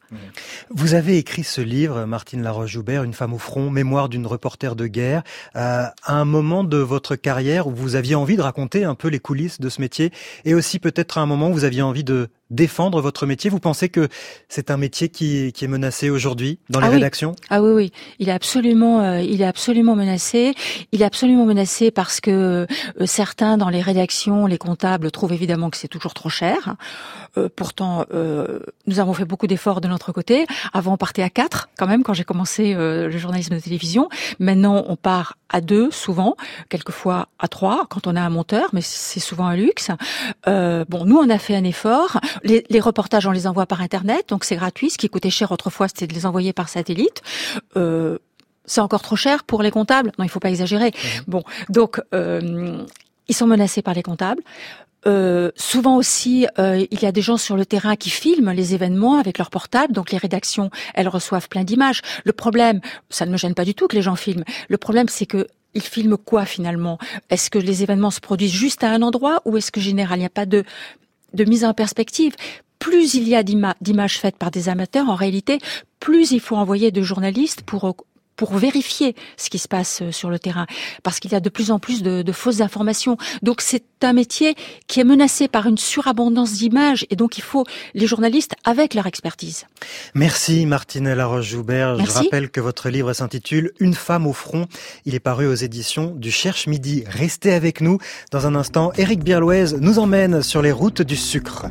Vous avez écrit ce livre, Martine Laroche-Joubert, Une femme au front, mémoire d'une reporter de guerre, euh, à un moment de votre carrière où vous aviez envie de raconter un peu les coulisses de ce métier et aussi peut-être à un moment où vous aviez envie de défendre votre métier. Vous pensez que c'est un métier qui, qui est menacé aujourd'hui dans les Ah oui. rédactions? Ah oui, oui, il est absolument, euh, il est absolument menacé. Il est absolument menacé parce que euh, certains dans les rédactions, les comptables trouvent évidemment que c'est toujours trop cher. Euh, pourtant, euh, nous avons fait beaucoup d'efforts de notre côté. Avant, on partait à quatre quand même quand j'ai commencé euh, le journalisme de télévision. Maintenant, on part à deux souvent, quelquefois à trois quand on a un monteur, mais c'est souvent un luxe. Euh, bon, nous, on a fait un effort. Les, les reportages, on les envoie par Internet, donc c'est gratuit. Ce qui coûtait cher autrefois, c'était de les envoyer par satellite. Euh, c'est encore trop cher pour les comptables? Non, il faut pas exagérer. Bon, donc euh, ils sont menacés par les comptables. Euh, souvent aussi, euh, il y a des gens sur le terrain qui filment les événements avec leur portable, donc les rédactions, elles reçoivent plein d'images. Le problème, ça ne me gêne pas du tout que les gens filment. Le problème, c'est que ils filment quoi finalement? Est-ce que les événements se produisent juste à un endroit ou est-ce que général il n'y a pas de de mise en perspective. Plus il y a d'ima- d'images faites par des amateurs, en réalité, plus il faut envoyer de journalistes pour euh, pour vérifier ce qui se passe euh, sur le terrain, parce qu'il y a de plus en plus de, de fausses informations. Donc c'est un métier qui est menacé par une surabondance d'images, et donc il faut les journalistes avec leur expertise. Merci Martine Laroche-Joubert. Je rappelle que votre livre s'intitule Une femme au front. Il est paru aux éditions du Cherche Midi. Restez avec nous. Dans un instant, Éric Birlouez nous emmène sur les routes du sucre.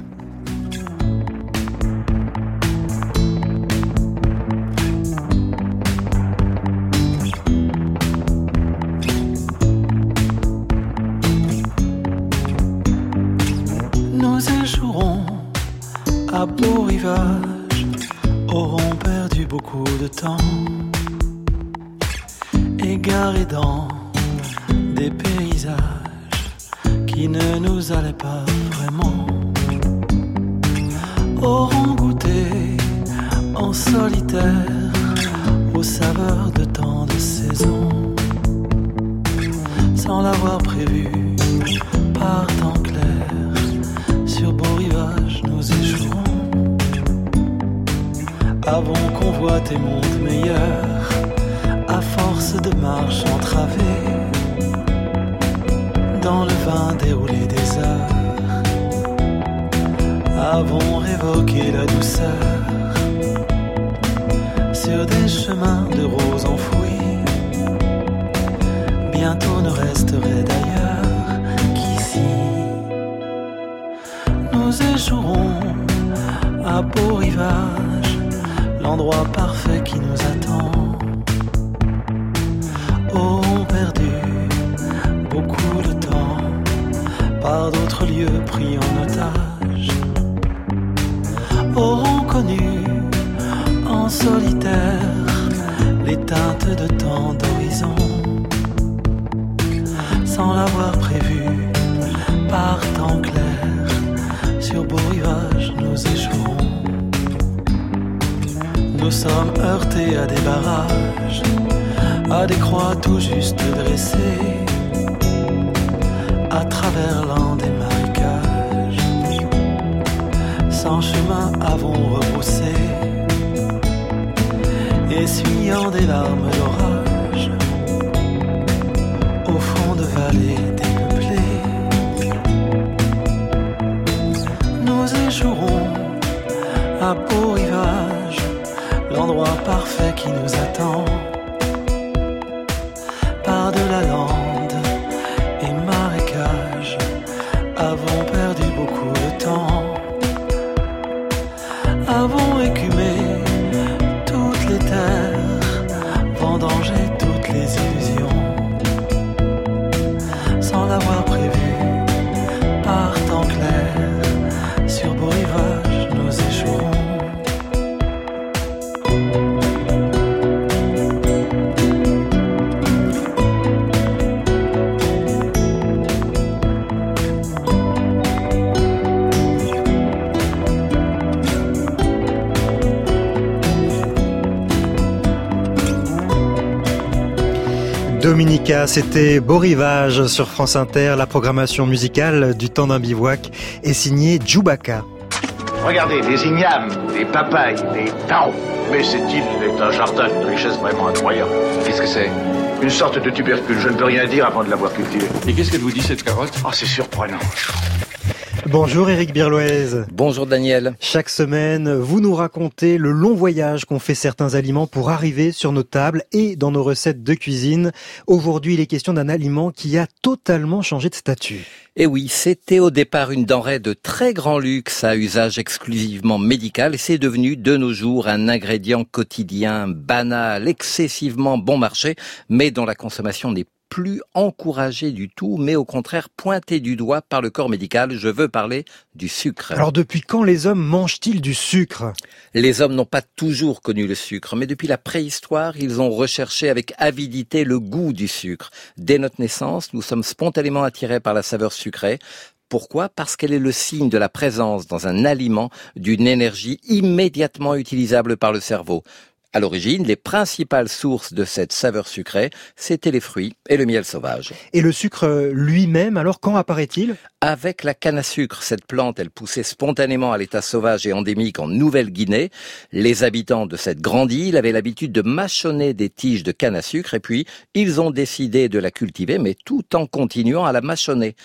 À beau rivage, auront perdu beaucoup de temps, égarés dans des paysages qui ne nous allaient pas vraiment, auront goûté en solitaire aux saveurs de tant de saisons, sans l'avoir prévu par temps clair. Avons convoité monde meilleur, à force de marche entravée, dans le vin déroulé des heures. Avons révoqué la douceur, sur des chemins de roses enfouis. Bientôt ne resterait d'ailleurs qu'ici nous échouerons à beau rivage, l'endroit parfait qui nous attend. Auront perdu beaucoup de temps par d'autres lieux pris en otage. Auront connu en solitaire les teintes de tant d'horizons sans l'avoir prévu par temps clair sur beau rivage nous échouerons. Nous sommes heurtés à des barrages, à des croix tout juste dressées, à travers l'un des marécages. Sans chemin avons rebroussé, essuyant des larmes d'orage, au fond de vallées dépeuplées nous échouerons à rivage, l'endroit parfait qui nous attend. C'était Beau Rivage sur France Inter. La programmation musicale du temps d'un bivouac est signée Djoubaka. Regardez, des ignames, des papayes, des taros. Mais cette île est un jardin d'une richesse vraiment incroyable. Qu'est-ce que c'est? Une sorte de tubercule. Je ne peux rien dire avant de l'avoir cultivé. Et qu'est-ce qu'elle vous dit, cette carotte? Oh, c'est surprenant. Bonjour Éric Birloise. Bonjour Daniel. Chaque semaine, vous nous racontez le long voyage qu'ont fait certains aliments pour arriver sur nos tables et dans nos recettes de cuisine. Aujourd'hui, il est question d'un aliment qui a totalement changé de statut. Et oui, c'était au départ une denrée de très grand luxe à usage exclusivement médical et c'est devenu de nos jours un ingrédient quotidien banal, excessivement bon marché, mais dont la consommation n'est plus encouragé du tout, mais au contraire pointé du doigt par le corps médical. Je veux parler du sucre. Alors depuis quand les hommes mangent-ils du sucre? Les hommes n'ont pas toujours connu le sucre, mais depuis la préhistoire, ils ont recherché avec avidité le goût du sucre. Dès notre naissance, nous sommes spontanément attirés par la saveur sucrée. Pourquoi? Parce qu'elle est le signe de la présence dans un aliment d'une énergie immédiatement utilisable par le cerveau. À l'origine, les principales sources de cette saveur sucrée, c'étaient les fruits et le miel sauvage. Et le sucre lui-même, alors quand apparaît-il? Avec la canne à sucre, cette plante, elle poussait spontanément à l'état sauvage et endémique en Nouvelle-Guinée. Les habitants de cette grande île avaient l'habitude de mâchonner des tiges de canne à sucre et puis ils ont décidé de la cultiver, mais tout en continuant à la mâchonner.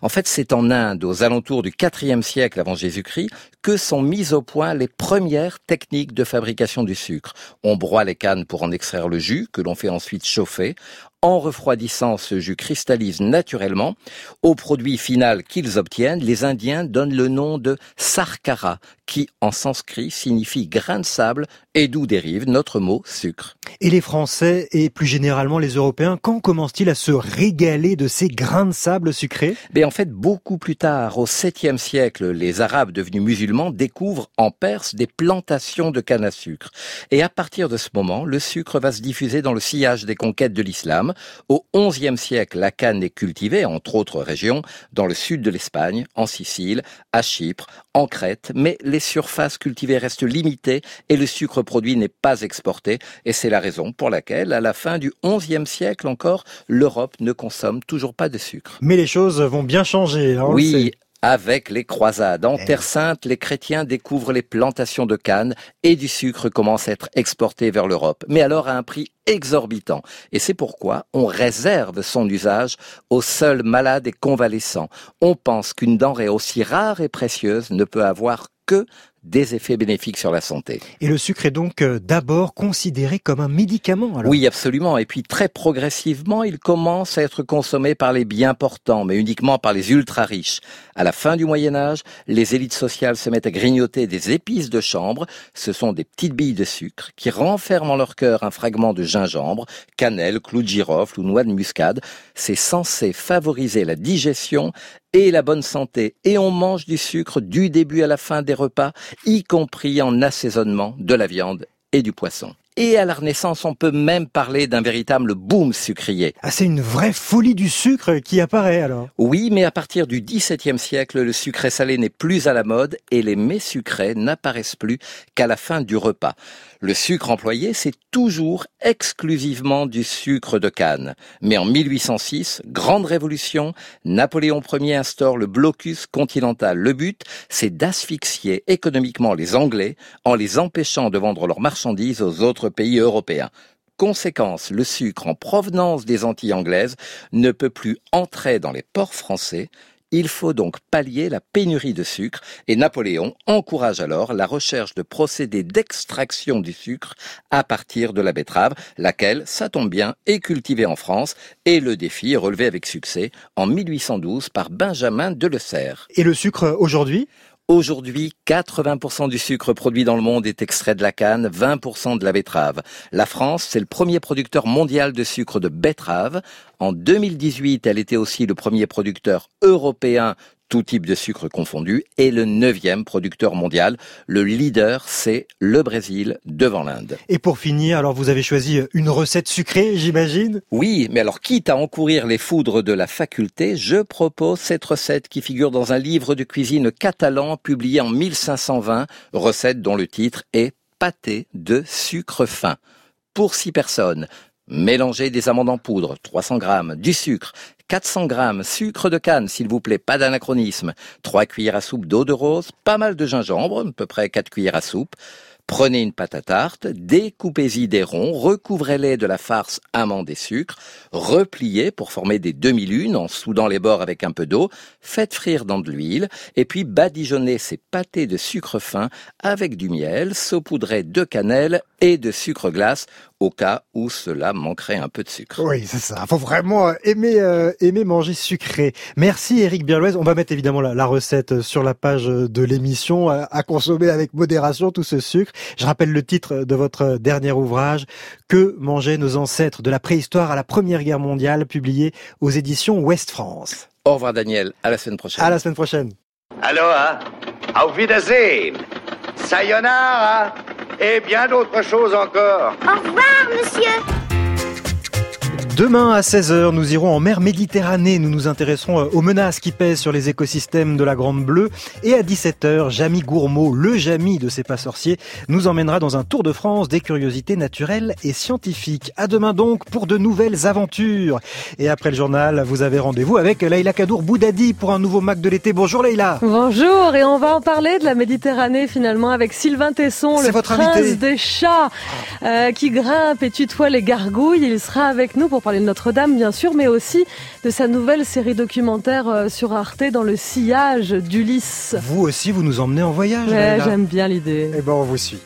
En fait, c'est en Inde, aux alentours du IVe siècle avant Jésus-Christ, que sont mises au point les premières techniques de fabrication du sucre. On broie les cannes pour en extraire le jus, que l'on fait ensuite chauffer. En refroidissant, ce jus cristallise naturellement. Au produit final qu'ils obtiennent, les Indiens donnent le nom de sarkara, qui en sanskrit signifie grain de sable et d'où dérive notre mot sucre. Et les Français et plus généralement les Européens, quand commencent-ils à se régaler de ces grains de sable sucrés? Mais en fait, beaucoup plus tard, au 7e siècle, les Arabes devenus musulmans découvrent en Perse des plantations de canne à sucre. Et à partir de ce moment, le sucre va se diffuser dans le sillage des conquêtes de l'islam. Au 11e siècle, la canne est cultivée, entre autres régions, dans le sud de l'Espagne, en Sicile, à Chypre, en Crète, mais les surfaces cultivées restent limitées et le sucre produit n'est pas exporté. Et c'est la raison pour laquelle, à la fin du XIe siècle encore, l'Europe ne consomme toujours pas de sucre. Mais les choses vont bien changer. hein, Oui, avec les croisades. En Terre Sainte, les chrétiens découvrent les plantations de canne et du sucre commence à être exporté vers l'Europe. Mais alors à un prix exorbitant. Et c'est pourquoi on réserve son usage aux seuls malades et convalescents. On pense qu'une denrée aussi rare et précieuse ne peut avoir que des effets bénéfiques sur la santé. Et le sucre est donc euh, d'abord considéré comme un médicament. Alors. Oui, absolument. Et puis très progressivement, il commence à être consommé par les bien portants, mais uniquement par les ultra riches. À la fin du Moyen Âge, les élites sociales se mettent à grignoter des épices de chanvre. Ce sont des petites billes de sucre qui renferment en leur cœur un fragment de gingembre, cannelle, clou de girofle ou noix de muscade. C'est censé favoriser la digestion et la bonne santé. Et on mange du sucre du début à la fin des repas, y compris en assaisonnement de la viande et du poisson. Et à la Renaissance, on peut même parler d'un véritable boom sucrier. Ah, c'est une vraie folie du sucre qui apparaît alors. Oui, mais à partir du XVIIe siècle, le sucré salé n'est plus à la mode et les mets sucrés n'apparaissent plus qu'à la fin du repas. Le sucre employé, c'est toujours exclusivement du sucre de canne. Mais en 1806, grande révolution, Napoléon Ier instaure le blocus continental. Le but, c'est d'asphyxier économiquement les Anglais en les empêchant de vendre leurs marchandises aux autres pays européens. Conséquence, le sucre en provenance des Antilles anglaises ne peut plus entrer dans les ports français. Il faut donc pallier la pénurie de sucre et Napoléon encourage alors la recherche de procédés d'extraction du sucre à partir de la betterave, laquelle, ça tombe bien, est cultivée en France et le défi est relevé avec succès en 1812 par Benjamin Delessert. Et le sucre aujourd'hui? Aujourd'hui, 80% du sucre produit dans le monde est extrait de la canne, 20% de la betterave. La France, c'est le premier producteur mondial de sucre de betterave. En 2018, elle était aussi le premier producteur européen tout type de sucre confondu, et le neuvième producteur mondial. Le leader, c'est le Brésil devant l'Inde. Et pour finir, alors vous avez choisi une recette sucrée, j'imagine? Oui, mais alors quitte à encourir les foudres de la faculté, je propose cette recette qui figure dans un livre de cuisine catalan publié en 1520, recette dont le titre est pâté de sucre fin. Pour six personnes, Mélangez des amandes en poudre, 300 grammes, du sucre, 400 grammes, sucre de canne, s'il vous plaît, pas d'anachronisme, 3 cuillères à soupe d'eau de rose, pas mal de gingembre, à peu près 4 cuillères à soupe, Prenez une pâte à tarte, découpez-y des ronds, recouvrez-les de la farce amande et sucre, repliez pour former des demi-lunes en soudant les bords avec un peu d'eau, faites frire dans de l'huile et puis badigeonnez ces pâtés de sucre fin avec du miel, saupoudrez de cannelle et de sucre glace au cas où cela manquerait un peu de sucre. Oui, c'est ça. Faut vraiment euh, aimer euh, aimer manger sucré. Merci Eric Birlouez. On va mettre évidemment la, la recette sur la page de l'émission à, à consommer avec modération tout ce sucre. Je rappelle le titre de votre dernier ouvrage Que mangeaient nos ancêtres de la préhistoire à la Première Guerre mondiale, publié aux éditions Ouest France. Au revoir Daniel, à la semaine prochaine. À la semaine prochaine. Aloha, auf Wiedersehen, sayonara et bien d'autres choses encore. Au revoir, monsieur. Demain à 16h, nous irons en mer Méditerranée. Nous nous intéresserons euh, aux menaces qui pèsent sur les écosystèmes de la Grande Bleue. Et à 17h, Jamy Gourmaud, le Jamy de ces pas sorciers, nous emmènera dans un tour de France des curiosités naturelles et scientifiques. À demain donc pour de nouvelles aventures. Et après le journal, vous avez rendez-vous avec Leïla Kadour Boudadi pour un nouveau Mac de l'été. Bonjour Leïla. Bonjour, et on va en parler de la Méditerranée finalement avec Sylvain Tesson, le votre prince invité. des chats, euh, qui grimpe et tutoie les gargouilles. Il sera avec nous pour parler de Notre-Dame bien sûr, mais aussi de sa nouvelle série documentaire euh, sur Arte dans le sillage d'Ulysse. Vous aussi, vous nous emmenez en voyage Ouais, J'aime bien l'idée. Eh ben, on vous suit.